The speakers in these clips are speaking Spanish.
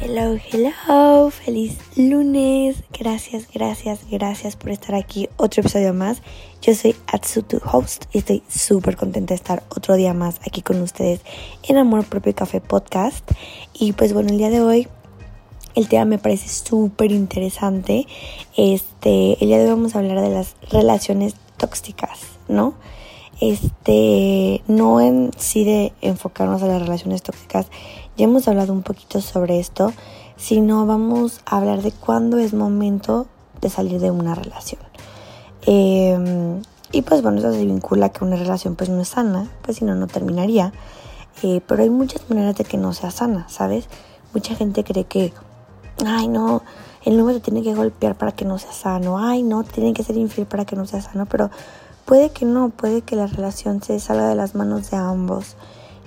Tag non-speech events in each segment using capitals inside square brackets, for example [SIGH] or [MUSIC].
Hello, hello, feliz lunes. Gracias, gracias, gracias por estar aquí. Otro episodio más. Yo soy Atsu, tu host, y estoy súper contenta de estar otro día más aquí con ustedes en Amor Propio Café Podcast. Y pues bueno, el día de hoy el tema me parece súper interesante. Este, el día de hoy vamos a hablar de las relaciones tóxicas, ¿no? Este, no en sí de enfocarnos a las relaciones tóxicas, ya hemos hablado un poquito sobre esto, sino vamos a hablar de cuándo es momento de salir de una relación. Em, y pues bueno, eso se vincula que una relación pues no es sana, pues si no, no terminaría. Eh, pero hay muchas maneras de que no sea sana, ¿sabes? Mucha gente cree que, ay no, el novio te tiene que golpear para que no sea sano, ay no, tiene que ser infiel para que no sea sano, pero puede que no, puede que la relación se salga de las manos de ambos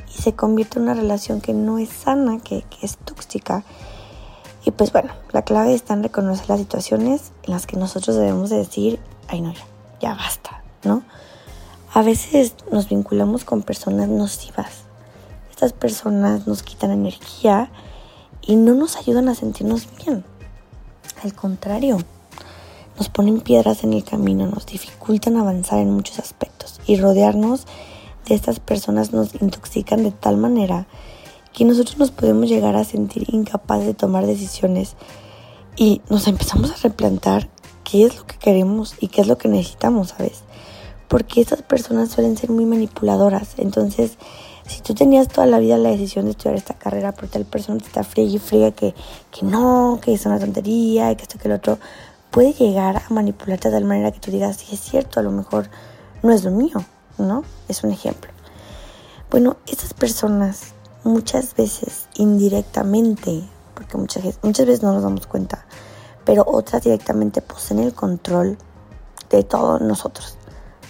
y se convierte en una relación que no es sana, que, es tóxica. Y pues bueno, la clave está en reconocer las situaciones en las que nosotros debemos de decir, ay no, ya, ya basta, ¿no? A veces nos vinculamos con personas nocivas. Estas personas nos quitan energía y no nos ayudan a sentirnos bien. Al contrario, nos ponen piedras en el camino, nos dificultan avanzar en muchos aspectos y rodearnos de estas personas nos intoxican de tal manera que nosotros nos podemos llegar a sentir incapaces de tomar decisiones y nos empezamos a replantar qué es lo que queremos y qué es lo que necesitamos, ¿sabes? Porque estas personas suelen ser muy manipuladoras. Entonces, si tú tenías toda la vida la decisión de estudiar esta carrera, pero tal persona te está fría y fría que, que no, que es una tontería, que esto, que el otro, puede llegar a manipularte de tal manera que tú digas, sí es cierto, a lo mejor no es lo mío. ¿no? Es un ejemplo. Bueno, estas personas muchas veces indirectamente, porque muchas, muchas veces no nos damos cuenta, pero otras directamente poseen el control de todos nosotros,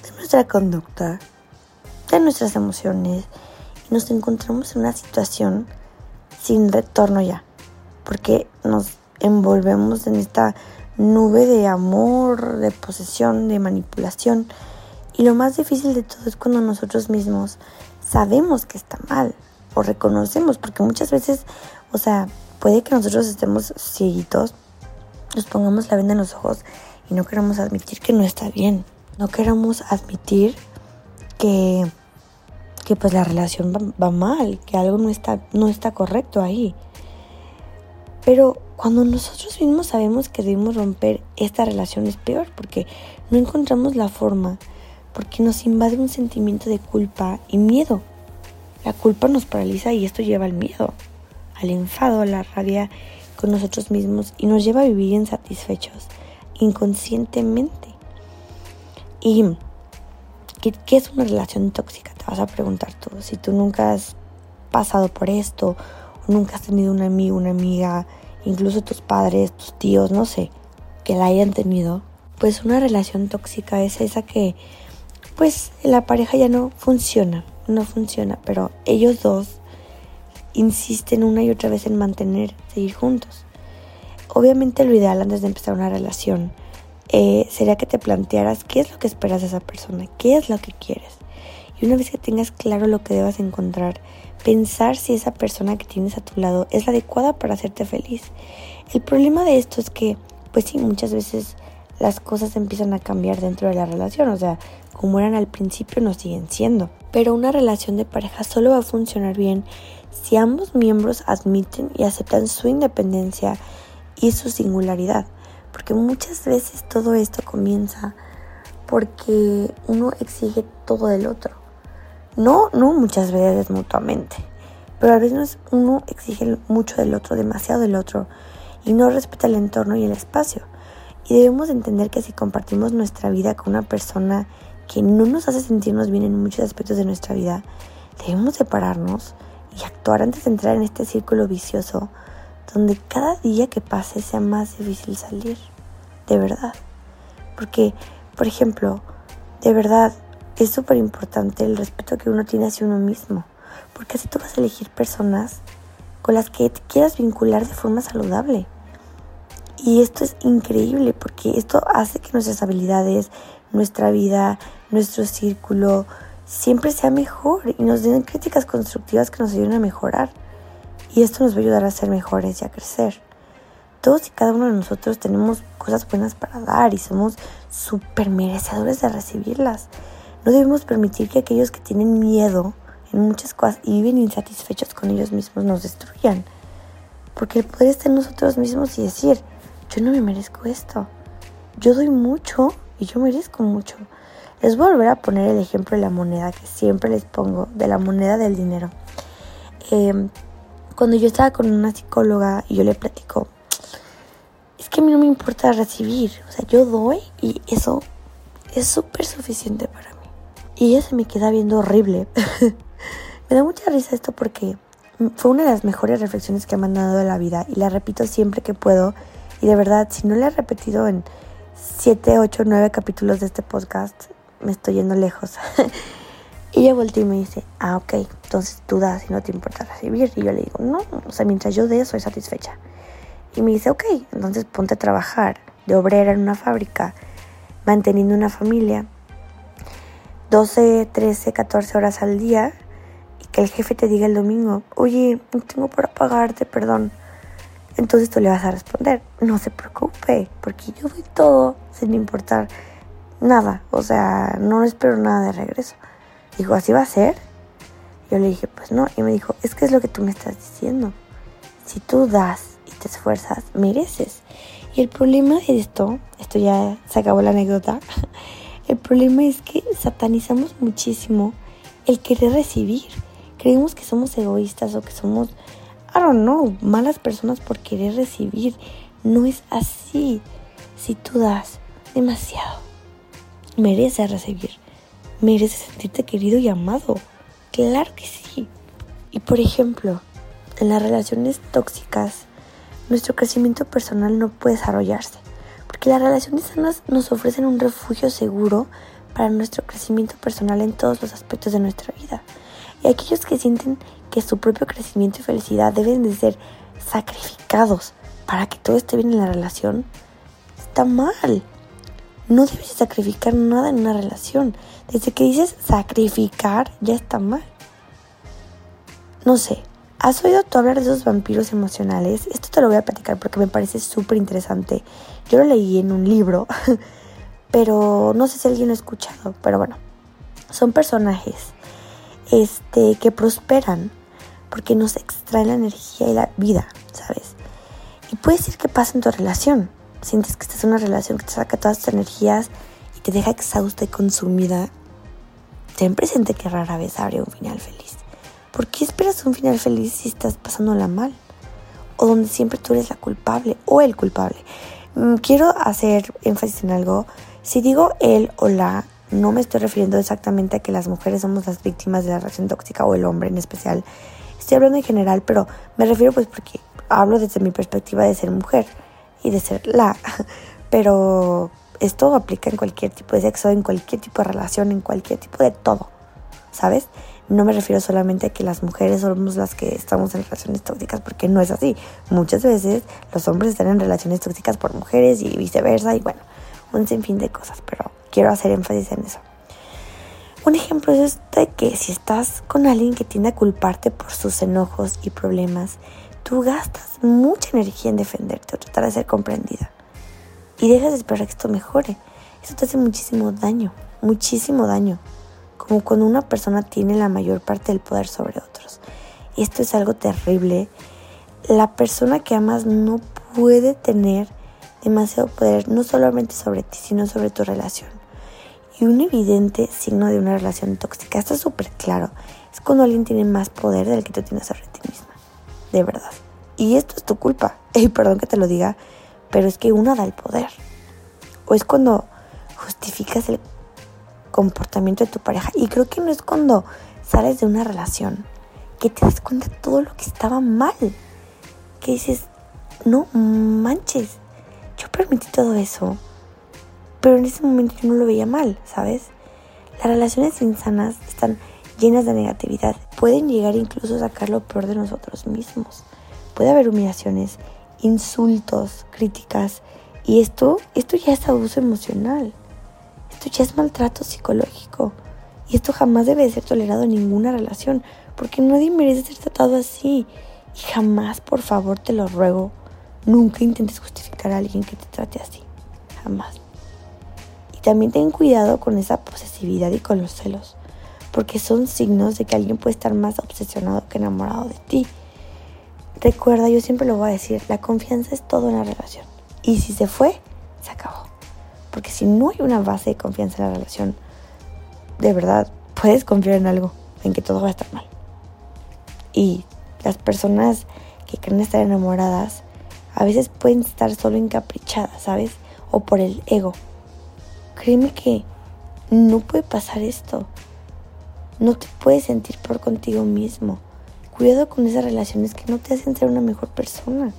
de nuestra conducta, de nuestras emociones, y nos encontramos en una situación sin retorno ya, porque nos envolvemos en esta nube de amor, de posesión, de manipulación, y lo más difícil de todo es cuando nosotros mismos sabemos que está mal o reconocemos, porque muchas veces, o sea, puede que nosotros estemos cieguitos, nos pongamos la venda en los ojos y no queramos admitir que no está bien. No queramos admitir que, que pues la relación va, va, mal, que algo no está, no está correcto ahí. Pero cuando nosotros mismos sabemos que debemos romper esta relación es peor porque no encontramos la forma porque nos invade un sentimiento de culpa y miedo. La culpa nos paraliza y esto lleva al miedo, al enfado, a la rabia con nosotros mismos y nos lleva a vivir insatisfechos inconscientemente. ¿Y qué, es una relación tóxica? Te vas a preguntar tú. Si tú nunca has pasado por esto, nunca has tenido un amigo, una amiga, incluso tus padres, tus tíos, no sé, que la hayan tenido, pues una relación tóxica es esa que pues la pareja ya no funciona, no funciona, pero ellos dos insisten una y otra vez en mantener, seguir juntos. Obviamente lo ideal antes de empezar una relación eh, sería que te plantearas qué es lo que esperas de esa persona, qué es lo que quieres. Y una vez que tengas claro lo que debas encontrar, pensar si esa persona que tienes a tu lado es la adecuada para hacerte feliz. El problema de esto es que, pues sí, muchas veces las cosas empiezan a cambiar dentro de la relación, o sea, como eran al principio no siguen siendo. Pero una relación de pareja solo va a funcionar bien si ambos miembros admiten y aceptan su independencia y su singularidad, porque muchas veces todo esto comienza porque uno exige todo del otro. No, no muchas veces mutuamente, pero a veces uno exige mucho del otro, demasiado del otro, y no respeta el entorno y el espacio. Y debemos entender que si compartimos nuestra vida con una persona que no nos hace sentirnos bien en muchos aspectos de nuestra vida, debemos separarnos y actuar antes de entrar en este círculo vicioso donde cada día que pase sea más difícil salir. De verdad. Porque, por ejemplo, de verdad es súper importante el respeto que uno tiene hacia uno mismo. Porque así tú vas a elegir personas con las que te quieras vincular de forma saludable. Y esto es increíble porque esto hace que nuestras habilidades, nuestra vida, nuestro círculo siempre sea mejor y nos den críticas constructivas que nos ayuden a mejorar. Y esto nos va a ayudar a ser mejores y a crecer. Todos y cada uno de nosotros tenemos cosas buenas para dar y somos súper merecedores de recibirlas. No debemos permitir que aquellos que tienen miedo en muchas cosas y viven insatisfechos con ellos mismos nos destruyan. Porque el poder está en nosotros mismos y decir, yo no me merezco esto. Yo doy mucho y yo merezco mucho. Les voy a volver a poner el ejemplo de la moneda que siempre les pongo, de la moneda del dinero. Em, cuando yo estaba con una psicóloga y yo le platico, es que a mí no me importa recibir, o sea, yo doy y eso es súper suficiente para mí. Y ella se me queda viendo horrible. [LAUGHS] me da mucha risa esto porque fue una de las mejores reflexiones que me han dado de la vida y la repito siempre que puedo. Y de verdad, si no la he repetido en 7, 8, 9 capítulos de este podcast, me estoy yendo lejos. y [LAUGHS] ella voltea y me dice, ah, ok, entonces tú das y no te importa recibir. Y yo le digo, no, o sea, mientras yo dé, soy satisfecha. Y me dice, ok, entonces ponte a trabajar de obrera en una fábrica, manteniendo una familia, 12, 13, 14 horas al día, y que el jefe te diga el domingo, oye, no tengo para pagarte, perdón. Entonces tú le vas a responder, no se preocupe, porque yo doy todo sin importar nada, o sea, no espero nada de regreso. Dijo, ¿así va a ser? Yo le dije, pues no, y me dijo, es que es lo que tú me estás diciendo. Si tú das te esfuerzas, mereces. Y el problema de esto, esto ya se acabó la anécdota, [LAUGHS] el problema es que satanizamos muchísimo el querer recibir. Creemos que somos egoístas o que somos, I don't know, malas personas por querer recibir. No es así. Si tú das demasiado, mereces recibir. Mereces sentirte querido y amado. Claro que sí. Y por ejemplo, en las relaciones tóxicas, nuestro crecimiento personal no puede desarrollarse, porque las relaciones sanas nos ofrecen un refugio seguro para nuestro crecimiento personal en todos los aspectos de nuestra vida. Y aquellos que sienten que su propio crecimiento y felicidad deben de ser sacrificados para que todo esté bien en la relación, está mal. No debes sacrificar nada en una relación. Desde que dices sacrificar, ya está mal. No sé, ¿Has oído tú hablar de esos vampiros emocionales? Esto te lo voy a platicar porque me parece súper interesante. Yo lo leí en un libro, [LAUGHS] pero no sé si alguien lo ha escuchado. Pero bueno, son personajes este, que prosperan porque nos extraen la energía y la vida, ¿sabes? Y puede ser que pasa en tu relación. Sientes que estás en una relación que te saca todas tus energías y te deja exhausta y consumida. Ten presente que rara vez abre un final feliz. ¿Por qué esperas un final feliz si estás pasándola mal? O donde siempre tú eres la culpable o el culpable. Mm, quiero hacer énfasis en algo. Si digo él o la, no me estoy refiriendo exactamente a que las mujeres somos las víctimas de la relación tóxica o el hombre en especial. Estoy hablando en general, pero me refiero pues porque hablo desde mi perspectiva de ser mujer y de ser la. [LAUGHS] Pero esto aplica en cualquier tipo de sexo, en cualquier tipo de relación, en cualquier tipo de todo, ¿sabes? No me refiero solamente a que las mujeres somos las que estamos en relaciones tóxicas, porque no es así. Muchas veces los hombres están en relaciones tóxicas por mujeres y viceversa, y bueno, un sinfín de cosas, pero quiero hacer énfasis en eso. Un ejemplo es de que si estás con alguien que tiende a culparte por sus enojos y problemas, tú gastas mucha energía en defenderte o tratar de ser comprendida. Y dejas de esperar que esto mejore. Eso te hace muchísimo daño, muchísimo daño como cuando una persona tiene la mayor parte del poder sobre otros. Esto es algo terrible. La persona que amas no puede tener demasiado poder, no solamente sobre ti, sino sobre tu relación. Y un evidente signo de una relación tóxica, está súper claro, es cuando alguien tiene más poder del que tú tienes sobre ti misma. De verdad. Y esto es tu culpa. [LAUGHS] Y perdón que te lo diga, pero es que una da el poder. O es cuando justificas el comportamiento de tu pareja. Y creo que no es cuando sales de una relación que te das cuenta de todo lo que estaba mal. Que dices, no manches, yo permití todo eso. Pero en ese momento yo no lo veía mal, ¿sabes? Las relaciones insanas están llenas de negatividad. Pueden llegar incluso a sacar lo peor de nosotros mismos. Puede haber humillaciones, insultos, críticas. Y esto, esto ya es abuso emocional. Esto ya es maltrato psicológico. Y esto jamás debe ser tolerado en ninguna relación, porque nadie merece ser tratado así. Y jamás, por favor, te lo ruego, nunca intentes justificar a alguien que te trate así. Jamás. Y también ten cuidado con esa posesividad y con los celos, porque son signos de que alguien puede estar más obsesionado que enamorado de ti. Recuerda, yo siempre lo voy a decir, la confianza es todo en la relación. Y si se fue, se acabó. Porque si no hay una base de confianza en la relación, de verdad, puedes confiar en algo, en que todo va a estar mal. Y las personas que creen estar enamoradas a veces pueden estar solo encaprichadas, ¿sabes? O por el ego. Créeme que no puede pasar esto. No te puedes sentir por contigo mismo. Cuidado con esas relaciones que no te hacen ser una mejor persona.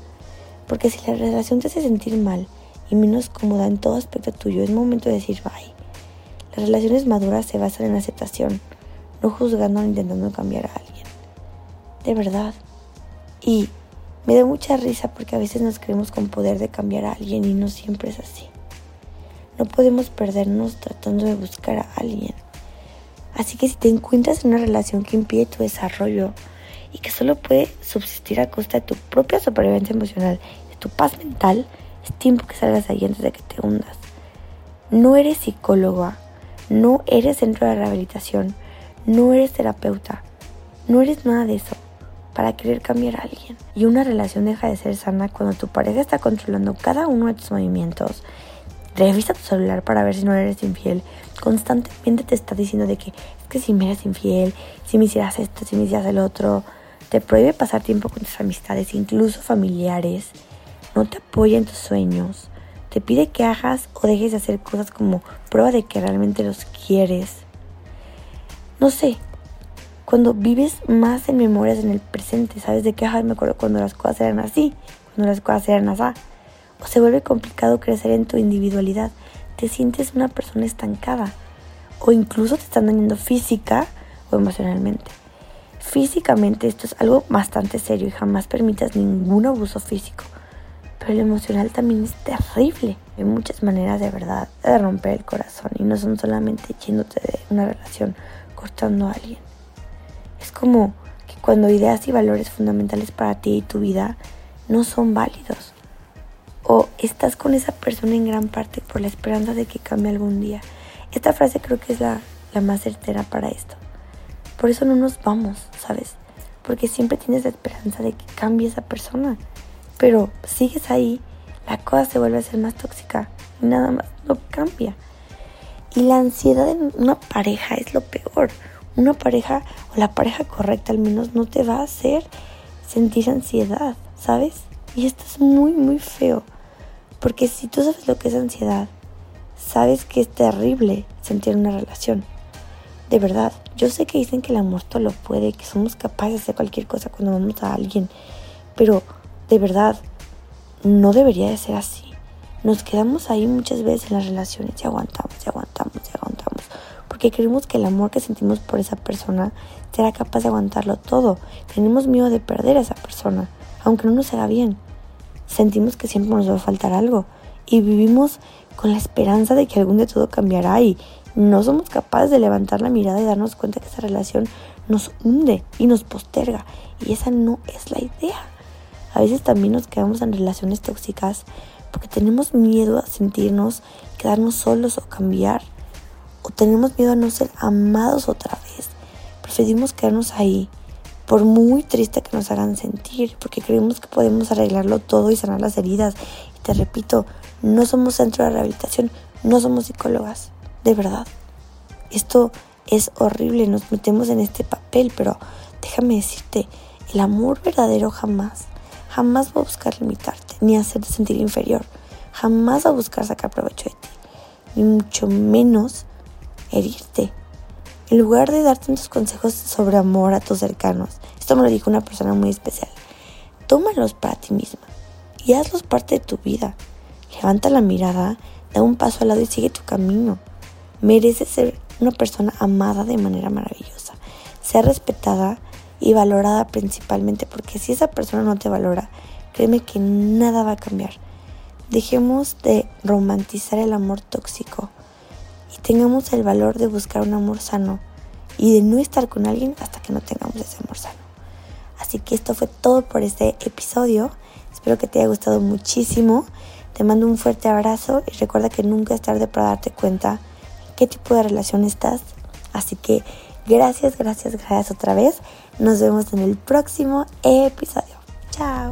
Porque si la relación te hace sentir mal y menos cómoda en todo aspecto tuyo, es momento de decir bye. Las relaciones maduras se basan en aceptación, no juzgando o intentando cambiar a alguien. De verdad. Y me da mucha risa porque a veces nos creemos con poder de cambiar a alguien y no siempre es así. No podemos perdernos tratando de buscar a alguien. Así que si te encuentras en una relación que impide tu desarrollo y que solo puede subsistir a costa de tu propia supervivencia emocional, de tu paz mental, es tiempo que salgas ahí antes de que te hundas. No eres psicóloga, no eres centro de rehabilitación, no eres terapeuta, no eres nada de eso para querer cambiar a alguien. Y una relación deja de ser sana cuando tu pareja está controlando cada uno de tus movimientos. Revisa tu celular para ver si no eres infiel. Constantemente te está diciendo de que es que si me eres infiel, si me hicieras esto, si me hicieras el otro. Te prohíbe pasar tiempo con tus amistades, incluso familiares. No te apoya en tus sueños. Te pide que hagas o dejes de hacer cosas como prueba de que realmente los quieres. No sé, cuando vives más en memorias en el presente, sabes de qué, me acuerdo cuando las cosas eran así, cuando las cosas eran así. O se vuelve complicado crecer en tu individualidad, te sientes una persona estancada o incluso te están dañando física o emocionalmente. Físicamente esto es algo bastante serio y jamás permitas ningún abuso físico. Pero el emocional también es terrible. Hay muchas maneras de verdad de romper el corazón y no son solamente yéndote de una relación, cortando a alguien. Es como que cuando ideas y valores fundamentales para ti y tu vida no son válidos. O estás con esa persona en gran parte por la esperanza de que cambie algún día. Esta frase creo que es la, la más certera para esto. Por eso no nos vamos, ¿sabes? Porque siempre tienes la esperanza de que cambie esa persona. Pero sigues ahí, la cosa se vuelve a ser más tóxica y nada más no cambia. Y la ansiedad en una pareja es lo peor una pareja o la pareja correcta al menos no te va a hacer sentir ansiedad, ¿sabes? Y esto es muy, muy feo. Porque si tú sabes lo que es ansiedad, sabes que es terrible sentir una relación. De verdad, yo sé que dicen que el amor todo lo puede, que somos capaces de hacer cualquier cosa cuando vamos a alguien, pero de verdad, no debería de ser así. Nos quedamos ahí muchas veces en las relaciones y aguantamos, y aguantamos, y aguantamos que creemos que el amor que sentimos por esa persona será capaz de aguantarlo todo. Tenemos miedo de perder a esa persona, aunque no nos haga bien. Sentimos que siempre nos va a faltar algo y vivimos con la esperanza de que algún día todo cambiará y no somos capaces de levantar la mirada y darnos cuenta que esa relación nos hunde y nos posterga y esa no es la idea. A veces también nos quedamos en relaciones tóxicas porque tenemos miedo a sentirnos, quedarnos solos o cambiar o tenemos miedo a no ser amados otra vez. Preferimos quedarnos ahí, por muy triste que nos hagan sentir, porque creemos que podemos arreglarlo todo y sanar las heridas. Y te repito, no somos centro de rehabilitación, no somos psicólogas, de verdad. Esto es horrible, nos metemos en este papel, pero déjame decirte, el amor verdadero jamás, jamás va a buscar limitarte, ni hacerte sentir inferior, jamás va a buscar sacar provecho de ti, ni mucho menos herirte. En lugar de dar tantos consejos sobre amor a tus cercanos, esto me lo dijo una persona muy especial, tómalos para ti misma y hazlos parte de tu vida. Levanta la mirada, da un paso al lado y sigue tu camino. Mereces ser una persona amada de manera maravillosa, ser respetada y valorada principalmente, porque si esa persona no te valora, créeme que nada va a cambiar. Dejemos de romantizar el amor tóxico y tengamos el valor de buscar un amor sano y de no estar con alguien hasta que no tengamos ese amor sano. Así que esto fue todo por este episodio. Espero que te haya gustado muchísimo. Te mando un fuerte abrazo y recuerda que nunca es tarde para darte cuenta qué tipo de relación estás. Así que Gracias, gracias, gracias otra vez. Nos vemos en el próximo episodio. Chao.